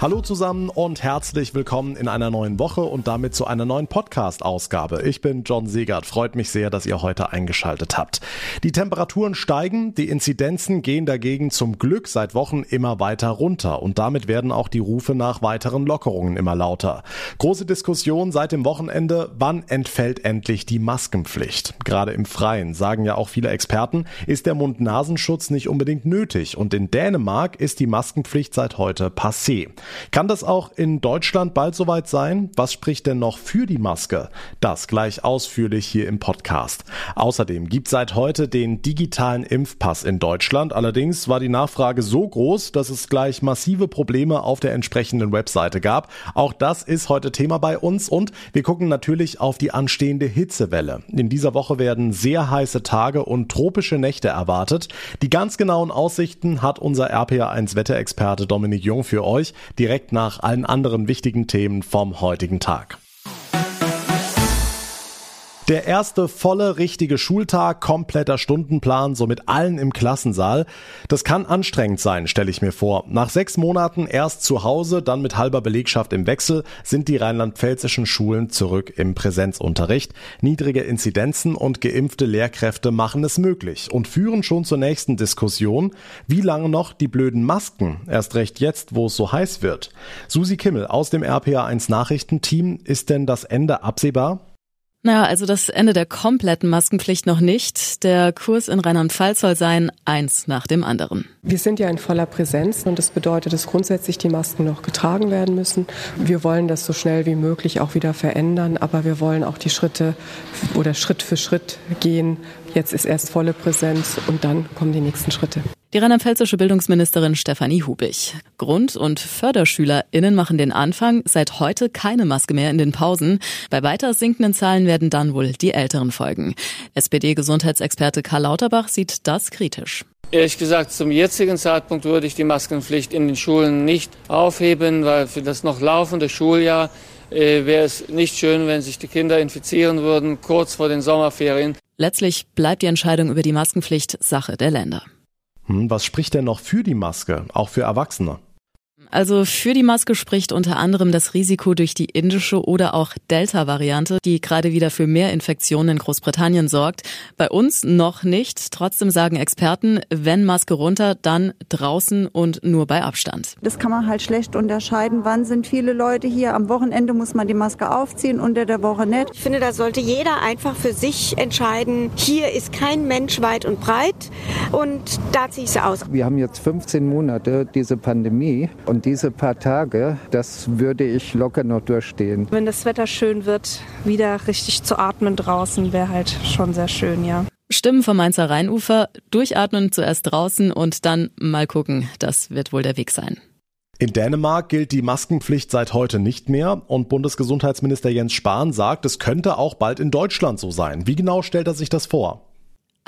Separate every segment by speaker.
Speaker 1: Hallo zusammen und herzlich willkommen in einer neuen Woche und damit zu einer neuen Podcast-Ausgabe. Ich bin John Segert. Freut mich sehr, dass ihr heute eingeschaltet habt. Die Temperaturen steigen, die Inzidenzen gehen dagegen zum Glück seit Wochen immer weiter runter und damit werden auch die Rufe nach weiteren Lockerungen immer lauter. Große Diskussion seit dem Wochenende, wann entfällt endlich die Maskenpflicht? Gerade im Freien, sagen ja auch viele Experten, ist der Mund-Nasenschutz nicht unbedingt nötig und in Dänemark ist die Maskenpflicht seit heute passé. Kann das auch in Deutschland bald soweit sein? Was spricht denn noch für die Maske? Das gleich ausführlich hier im Podcast. Außerdem gibt seit heute den digitalen Impfpass in Deutschland. Allerdings war die Nachfrage so groß, dass es gleich massive Probleme auf der entsprechenden Webseite gab. Auch das ist heute Thema bei uns und wir gucken natürlich auf die anstehende Hitzewelle. In dieser Woche werden sehr heiße Tage und tropische Nächte erwartet. Die ganz genauen Aussichten hat unser RPA1 Wetterexperte Dominik Jung für euch direkt nach allen anderen wichtigen Themen vom heutigen Tag. Der erste volle richtige Schultag, kompletter Stundenplan, so mit allen im Klassensaal. Das kann anstrengend sein, stelle ich mir vor. Nach sechs Monaten erst zu Hause, dann mit halber Belegschaft im Wechsel, sind die rheinland-pfälzischen Schulen zurück im Präsenzunterricht. Niedrige Inzidenzen und geimpfte Lehrkräfte machen es möglich und führen schon zur nächsten Diskussion. Wie lange noch die blöden Masken? Erst recht jetzt, wo es so heiß wird. Susi Kimmel aus dem RPA1 Nachrichtenteam, ist denn das Ende absehbar?
Speaker 2: Naja, also das Ende der kompletten Maskenpflicht noch nicht. Der Kurs in Rheinland-Pfalz soll sein, eins nach dem anderen.
Speaker 3: Wir sind ja in voller Präsenz und das bedeutet, dass grundsätzlich die Masken noch getragen werden müssen. Wir wollen das so schnell wie möglich auch wieder verändern, aber wir wollen auch die Schritte oder Schritt für Schritt gehen. Jetzt ist erst volle Präsenz und dann kommen die nächsten Schritte.
Speaker 2: Die rheinland-pfälzische Bildungsministerin Stefanie Hubig. Grund- und FörderschülerInnen machen den Anfang. Seit heute keine Maske mehr in den Pausen. Bei weiter sinkenden Zahlen werden dann wohl die Älteren folgen. SPD-Gesundheitsexperte Karl Lauterbach sieht das kritisch.
Speaker 4: Ehrlich gesagt, zum jetzigen Zeitpunkt würde ich die Maskenpflicht in den Schulen nicht aufheben, weil für das noch laufende Schuljahr äh, wäre es nicht schön, wenn sich die Kinder infizieren würden, kurz vor den Sommerferien.
Speaker 2: Letztlich bleibt die Entscheidung über die Maskenpflicht Sache der Länder.
Speaker 1: Hm, was spricht denn noch für die Maske, auch für Erwachsene?
Speaker 2: Also für die Maske spricht unter anderem das Risiko durch die indische oder auch Delta-Variante, die gerade wieder für mehr Infektionen in Großbritannien sorgt. Bei uns noch nicht. Trotzdem sagen Experten, wenn Maske runter, dann draußen und nur bei Abstand.
Speaker 5: Das kann man halt schlecht unterscheiden. Wann sind viele Leute hier? Am Wochenende muss man die Maske aufziehen, unter der Woche nicht.
Speaker 6: Ich finde, da sollte jeder einfach für sich entscheiden, hier ist kein Mensch weit und breit und da ziehe ich sie aus.
Speaker 7: Wir haben jetzt 15 Monate diese Pandemie und diese paar Tage, das würde ich locker noch durchstehen.
Speaker 8: Wenn das Wetter schön wird, wieder richtig zu atmen draußen, wäre halt schon sehr schön, ja.
Speaker 2: Stimmen vom Mainzer Rheinufer, durchatmen zuerst draußen und dann mal gucken. Das wird wohl der Weg sein.
Speaker 1: In Dänemark gilt die Maskenpflicht seit heute nicht mehr und Bundesgesundheitsminister Jens Spahn sagt, es könnte auch bald in Deutschland so sein. Wie genau stellt er sich das vor?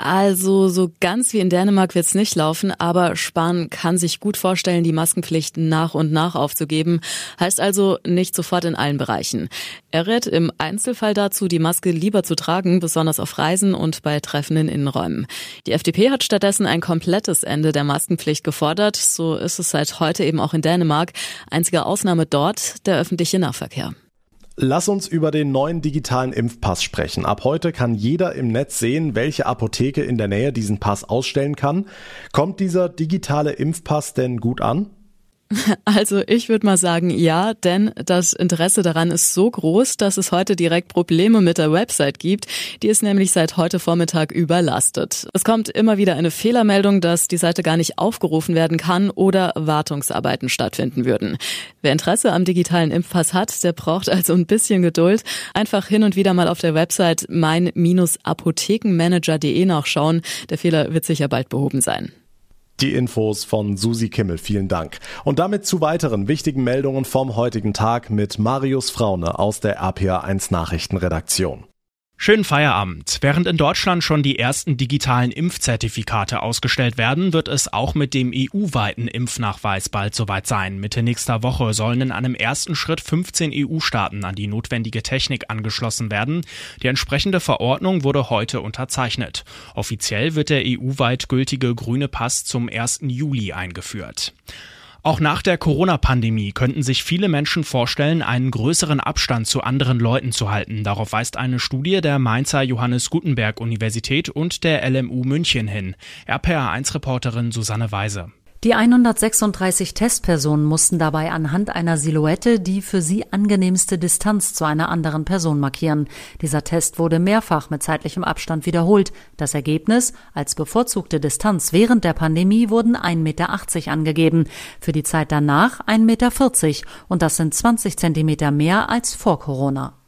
Speaker 2: Also so ganz wie in Dänemark wird's nicht laufen, aber Spahn kann sich gut vorstellen, die Maskenpflicht nach und nach aufzugeben. Heißt also nicht sofort in allen Bereichen. Er rät im Einzelfall dazu, die Maske lieber zu tragen, besonders auf Reisen und bei Treffen in Innenräumen. Die FDP hat stattdessen ein komplettes Ende der Maskenpflicht gefordert. So ist es seit heute eben auch in Dänemark. Einzige Ausnahme dort der öffentliche Nahverkehr.
Speaker 1: Lass uns über den neuen digitalen Impfpass sprechen. Ab heute kann jeder im Netz sehen, welche Apotheke in der Nähe diesen Pass ausstellen kann. Kommt dieser digitale Impfpass denn gut an?
Speaker 2: Also ich würde mal sagen, ja, denn das Interesse daran ist so groß, dass es heute direkt Probleme mit der Website gibt. Die ist nämlich seit heute Vormittag überlastet. Es kommt immer wieder eine Fehlermeldung, dass die Seite gar nicht aufgerufen werden kann oder Wartungsarbeiten stattfinden würden. Wer Interesse am digitalen Impfpass hat, der braucht also ein bisschen Geduld. Einfach hin und wieder mal auf der Website mein-apothekenmanager.de nachschauen. Der Fehler wird sicher bald behoben sein.
Speaker 1: Die Infos von Susi Kimmel, vielen Dank. Und damit zu weiteren wichtigen Meldungen vom heutigen Tag mit Marius Fraune aus der RPA1 Nachrichtenredaktion.
Speaker 9: Schönen Feierabend. Während in Deutschland schon die ersten digitalen Impfzertifikate ausgestellt werden, wird es auch mit dem EU-weiten Impfnachweis bald soweit sein. Mitte nächster Woche sollen in einem ersten Schritt 15 EU-Staaten an die notwendige Technik angeschlossen werden. Die entsprechende Verordnung wurde heute unterzeichnet. Offiziell wird der EU-weit gültige grüne Pass zum 1. Juli eingeführt. Auch nach der Corona-Pandemie könnten sich viele Menschen vorstellen, einen größeren Abstand zu anderen Leuten zu halten. Darauf weist eine Studie der Mainzer Johannes Gutenberg Universität und der LMU München hin. RPA1-Reporterin Susanne Weise.
Speaker 10: Die 136 Testpersonen mussten dabei anhand einer Silhouette die für sie angenehmste Distanz zu einer anderen Person markieren. Dieser Test wurde mehrfach mit zeitlichem Abstand wiederholt. Das Ergebnis? Als bevorzugte Distanz während der Pandemie wurden 1,80 Meter angegeben. Für die Zeit danach 1,40 Meter. Und das sind 20 Zentimeter mehr als vor Corona.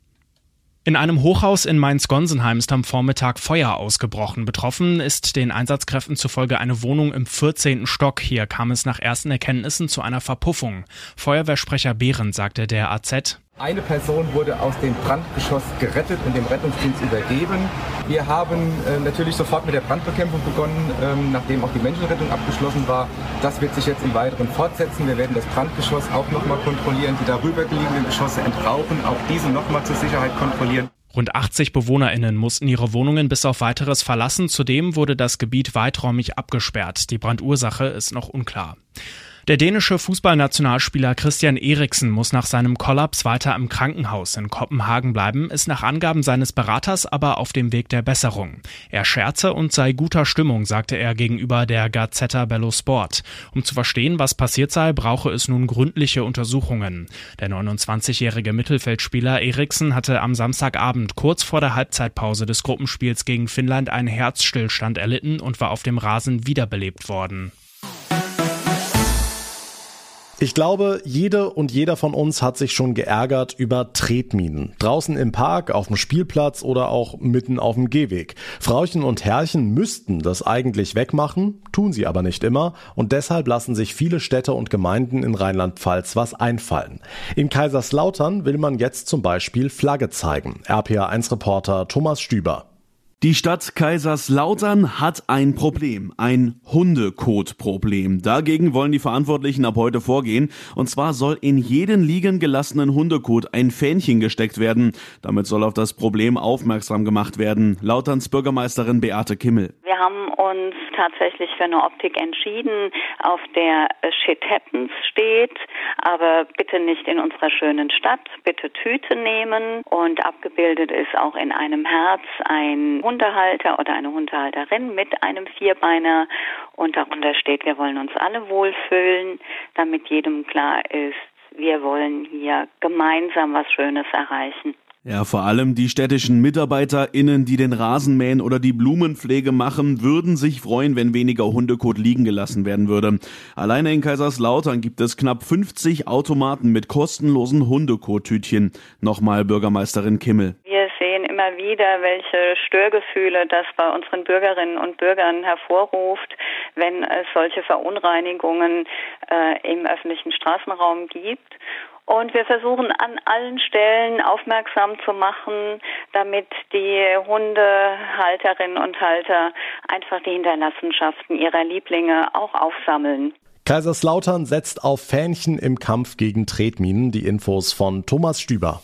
Speaker 9: In einem Hochhaus in Mainz-Gonsenheim ist am Vormittag Feuer ausgebrochen. Betroffen ist den Einsatzkräften zufolge eine Wohnung im 14. Stock. Hier kam es nach ersten Erkenntnissen zu einer Verpuffung. Feuerwehrsprecher Behrens sagte der AZ.
Speaker 11: Eine Person wurde aus dem Brandgeschoss gerettet und dem Rettungsdienst übergeben. Wir haben äh, natürlich sofort mit der Brandbekämpfung begonnen, ähm, nachdem auch die Menschenrettung abgeschlossen war. Das wird sich jetzt im Weiteren fortsetzen. Wir werden das Brandgeschoss auch nochmal kontrollieren, die darüber gelegenen Geschosse entrauchen, auch diese nochmal zur Sicherheit kontrollieren.
Speaker 9: Rund 80 BewohnerInnen mussten ihre Wohnungen bis auf weiteres verlassen. Zudem wurde das Gebiet weiträumig abgesperrt. Die Brandursache ist noch unklar. Der dänische Fußballnationalspieler Christian Eriksen muss nach seinem Kollaps weiter im Krankenhaus in Kopenhagen bleiben, ist nach Angaben seines Beraters aber auf dem Weg der Besserung. Er scherze und sei guter Stimmung, sagte er gegenüber der Gazzetta Bello Sport. Um zu verstehen, was passiert sei, brauche es nun gründliche Untersuchungen. Der 29-jährige Mittelfeldspieler Eriksen hatte am Samstagabend kurz vor der Halbzeitpause des Gruppenspiels gegen Finnland einen Herzstillstand erlitten und war auf dem Rasen wiederbelebt worden.
Speaker 1: Ich glaube, jede und jeder von uns hat sich schon geärgert über Tretminen. Draußen im Park, auf dem Spielplatz oder auch mitten auf dem Gehweg. Frauchen und Herrchen müssten das eigentlich wegmachen, tun sie aber nicht immer und deshalb lassen sich viele Städte und Gemeinden in Rheinland-Pfalz was einfallen. In Kaiserslautern will man jetzt zum Beispiel Flagge zeigen. RPA1-Reporter Thomas Stüber.
Speaker 12: Die Stadt Kaiserslautern hat ein Problem, ein Hundekotproblem. Dagegen wollen die Verantwortlichen ab heute vorgehen. Und zwar soll in jeden liegen gelassenen Hundekot ein Fähnchen gesteckt werden. Damit soll auf das Problem aufmerksam gemacht werden. Lauterns Bürgermeisterin Beate Kimmel.
Speaker 13: Wir haben uns tatsächlich für eine Optik entschieden, auf der Shit Happens steht, aber bitte nicht in unserer schönen Stadt. Bitte Tüte nehmen und abgebildet ist auch in einem Herz ein Hundehalter oder eine Hundehalterin mit einem Vierbeiner und darunter steht, wir wollen uns alle wohlfühlen, damit jedem klar ist, wir wollen hier gemeinsam was Schönes erreichen.
Speaker 12: Ja, vor allem die städtischen MitarbeiterInnen, die den Rasen mähen oder die Blumenpflege machen, würden sich freuen, wenn weniger Hundekot liegen gelassen werden würde. Alleine in Kaiserslautern gibt es knapp 50 Automaten mit kostenlosen Hundekot-Tütchen. Nochmal Bürgermeisterin Kimmel.
Speaker 13: Wir sehen immer wieder, welche Störgefühle das bei unseren Bürgerinnen und Bürgern hervorruft, wenn es solche Verunreinigungen äh, im öffentlichen Straßenraum gibt. Und wir versuchen an allen Stellen aufmerksam zu machen, damit die Hundehalterinnen und Halter einfach die Hinterlassenschaften ihrer Lieblinge auch aufsammeln.
Speaker 1: Kaiserslautern setzt auf Fähnchen im Kampf gegen Tretminen. Die Infos von Thomas Stüber.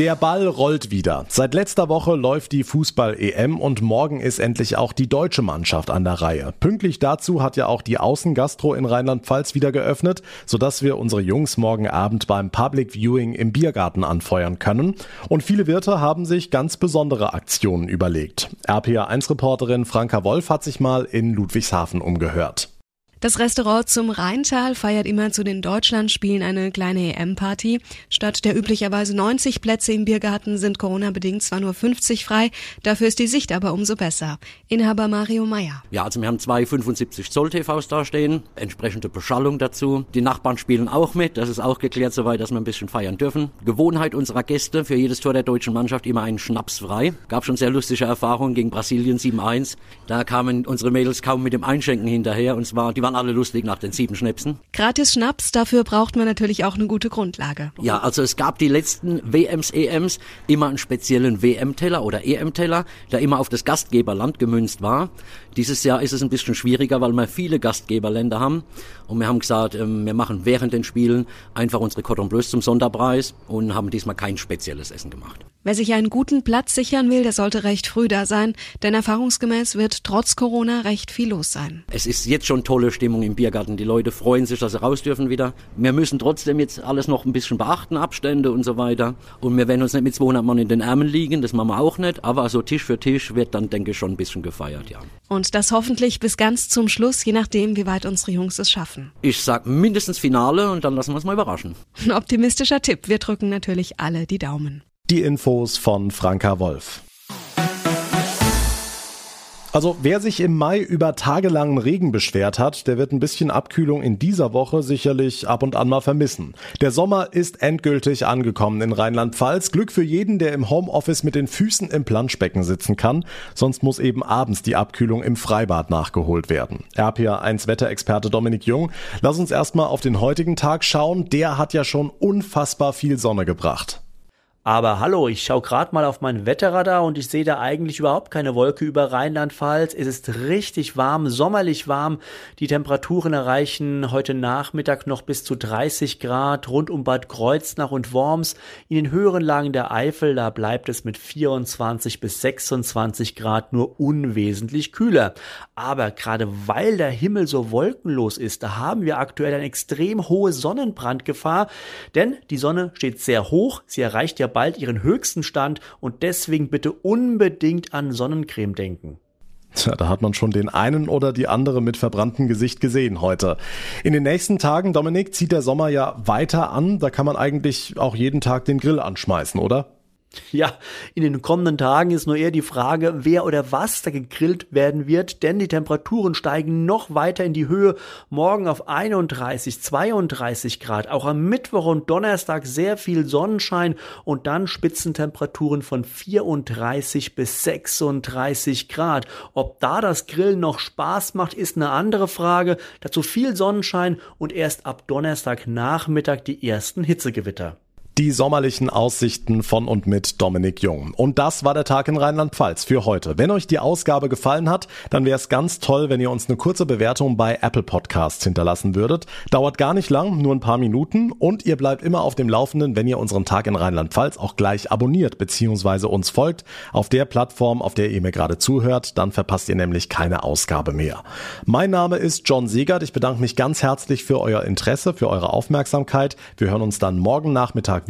Speaker 1: Der Ball rollt wieder. Seit letzter Woche läuft die Fußball-EM und morgen ist endlich auch die deutsche Mannschaft an der Reihe. Pünktlich dazu hat ja auch die Außengastro in Rheinland-Pfalz wieder geöffnet, sodass wir unsere Jungs morgen Abend beim Public Viewing im Biergarten anfeuern können. Und viele Wirte haben sich ganz besondere Aktionen überlegt. RPA1-Reporterin Franka Wolf hat sich mal in Ludwigshafen umgehört.
Speaker 14: Das Restaurant zum Rheintal feiert immer zu den Deutschlandspielen eine kleine EM-Party. Statt der üblicherweise 90 Plätze im Biergarten sind Corona-bedingt zwar nur 50 frei, dafür ist die Sicht aber umso besser. Inhaber Mario Meyer.
Speaker 15: Ja, also wir haben zwei 75 Zoll TVs da stehen, entsprechende Beschallung dazu. Die Nachbarn spielen auch mit, das ist auch geklärt soweit, dass wir ein bisschen feiern dürfen. Gewohnheit unserer Gäste, für jedes Tor der deutschen Mannschaft immer einen Schnaps frei. Gab schon sehr lustige Erfahrungen gegen Brasilien 7-1. Da kamen unsere Mädels kaum mit dem Einschenken hinterher und zwar, die dann alle lustig nach den sieben Schnäpsen.
Speaker 14: Gratis Schnaps, dafür braucht man natürlich auch eine gute Grundlage.
Speaker 15: Ja, also es gab die letzten WMs, EMs immer einen speziellen WM-Teller oder EM-Teller, der immer auf das Gastgeberland gemünzt war. Dieses Jahr ist es ein bisschen schwieriger, weil wir viele Gastgeberländer haben. Und wir haben gesagt, ähm, wir machen während den Spielen einfach unsere Cordon Bleus zum Sonderpreis und haben diesmal kein spezielles Essen gemacht.
Speaker 14: Wer sich einen guten Platz sichern will, der sollte recht früh da sein, denn erfahrungsgemäß wird trotz Corona recht viel los sein.
Speaker 15: Es ist jetzt schon tolle Stimmung im Biergarten. Die Leute freuen sich, dass sie raus dürfen wieder. Wir müssen trotzdem jetzt alles noch ein bisschen beachten, Abstände und so weiter. Und wir werden uns nicht mit 200 Mann in den Ärmeln liegen, das machen wir auch nicht. Aber so Tisch für Tisch wird dann, denke ich, schon ein bisschen gefeiert, ja.
Speaker 14: Und das hoffentlich bis ganz zum Schluss, je nachdem, wie weit unsere Jungs es schaffen.
Speaker 15: Ich sag mindestens Finale und dann lassen wir uns mal überraschen.
Speaker 14: Ein optimistischer Tipp. Wir drücken natürlich alle die Daumen.
Speaker 1: Die Infos von Franka Wolf. Also wer sich im Mai über tagelangen Regen beschwert hat, der wird ein bisschen Abkühlung in dieser Woche sicherlich ab und an mal vermissen. Der Sommer ist endgültig angekommen in Rheinland-Pfalz. Glück für jeden, der im Homeoffice mit den Füßen im Planschbecken sitzen kann. Sonst muss eben abends die Abkühlung im Freibad nachgeholt werden. RPA1 Wetterexperte Dominik Jung, lass uns erstmal auf den heutigen Tag schauen. Der hat ja schon unfassbar viel Sonne gebracht.
Speaker 16: Aber hallo, ich schaue gerade mal auf mein Wetterradar und ich sehe da eigentlich überhaupt keine Wolke über Rheinland-Pfalz. Es ist richtig warm, sommerlich warm. Die Temperaturen erreichen heute Nachmittag noch bis zu 30 Grad rund um Bad Kreuznach und Worms. In den höheren Lagen der Eifel, da bleibt es mit 24 bis 26 Grad nur unwesentlich kühler. Aber gerade weil der Himmel so wolkenlos ist, da haben wir aktuell eine extrem hohe Sonnenbrandgefahr, denn die Sonne steht sehr hoch, sie erreicht ja bald ihren höchsten Stand und deswegen bitte unbedingt an Sonnencreme denken.
Speaker 1: Tja, da hat man schon den einen oder die andere mit verbranntem Gesicht gesehen heute. In den nächsten Tagen, Dominik, zieht der Sommer ja weiter an. Da kann man eigentlich auch jeden Tag den Grill anschmeißen, oder?
Speaker 16: Ja, in den kommenden Tagen ist nur eher die Frage, wer oder was da gegrillt werden wird, denn die Temperaturen steigen noch weiter in die Höhe. Morgen auf 31, 32 Grad, auch am Mittwoch und Donnerstag sehr viel Sonnenschein und dann Spitzentemperaturen von 34 bis 36 Grad. Ob da das Grillen noch Spaß macht, ist eine andere Frage. Dazu viel Sonnenschein und erst ab Donnerstagnachmittag die ersten Hitzegewitter
Speaker 1: die sommerlichen Aussichten von und mit Dominik Jung. Und das war der Tag in Rheinland-Pfalz für heute. Wenn euch die Ausgabe gefallen hat, dann wäre es ganz toll, wenn ihr uns eine kurze Bewertung bei Apple Podcasts hinterlassen würdet. Dauert gar nicht lang, nur ein paar Minuten und ihr bleibt immer auf dem Laufenden, wenn ihr unseren Tag in Rheinland-Pfalz auch gleich abonniert bzw. uns folgt auf der Plattform, auf der ihr mir gerade zuhört. Dann verpasst ihr nämlich keine Ausgabe mehr. Mein Name ist John Segert. Ich bedanke mich ganz herzlich für euer Interesse, für eure Aufmerksamkeit. Wir hören uns dann morgen Nachmittag